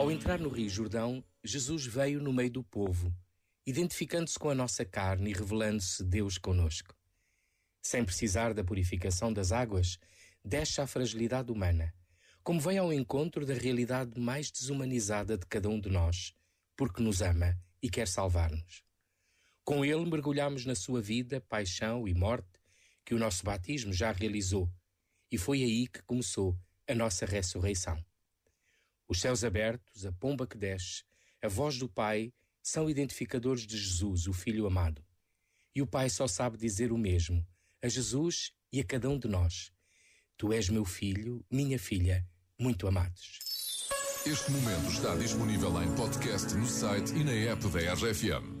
Ao entrar no Rio Jordão, Jesus veio no meio do povo, identificando-se com a nossa carne e revelando-se Deus conosco. Sem precisar da purificação das águas, deixa a fragilidade humana, como vem ao encontro da realidade mais desumanizada de cada um de nós, porque nos ama e quer salvar-nos. Com ele mergulhamos na sua vida, paixão e morte, que o nosso batismo já realizou, e foi aí que começou a nossa ressurreição. Os céus abertos, a pomba que desce, a voz do Pai são identificadores de Jesus, o Filho amado. E o Pai só sabe dizer o mesmo a Jesus e a cada um de nós. Tu és meu filho, minha filha, muito amados. Este momento está disponível em podcast no site e na app da RFM.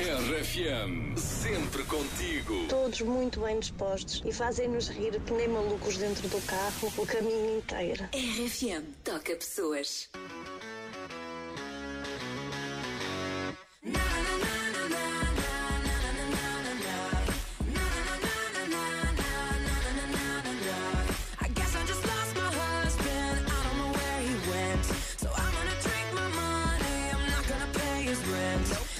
RFM, sempre contigo. Todos muito bem dispostos e fazem-nos rir que nem malucos dentro do carro o caminho inteiro. RFM toca pessoas. his rent.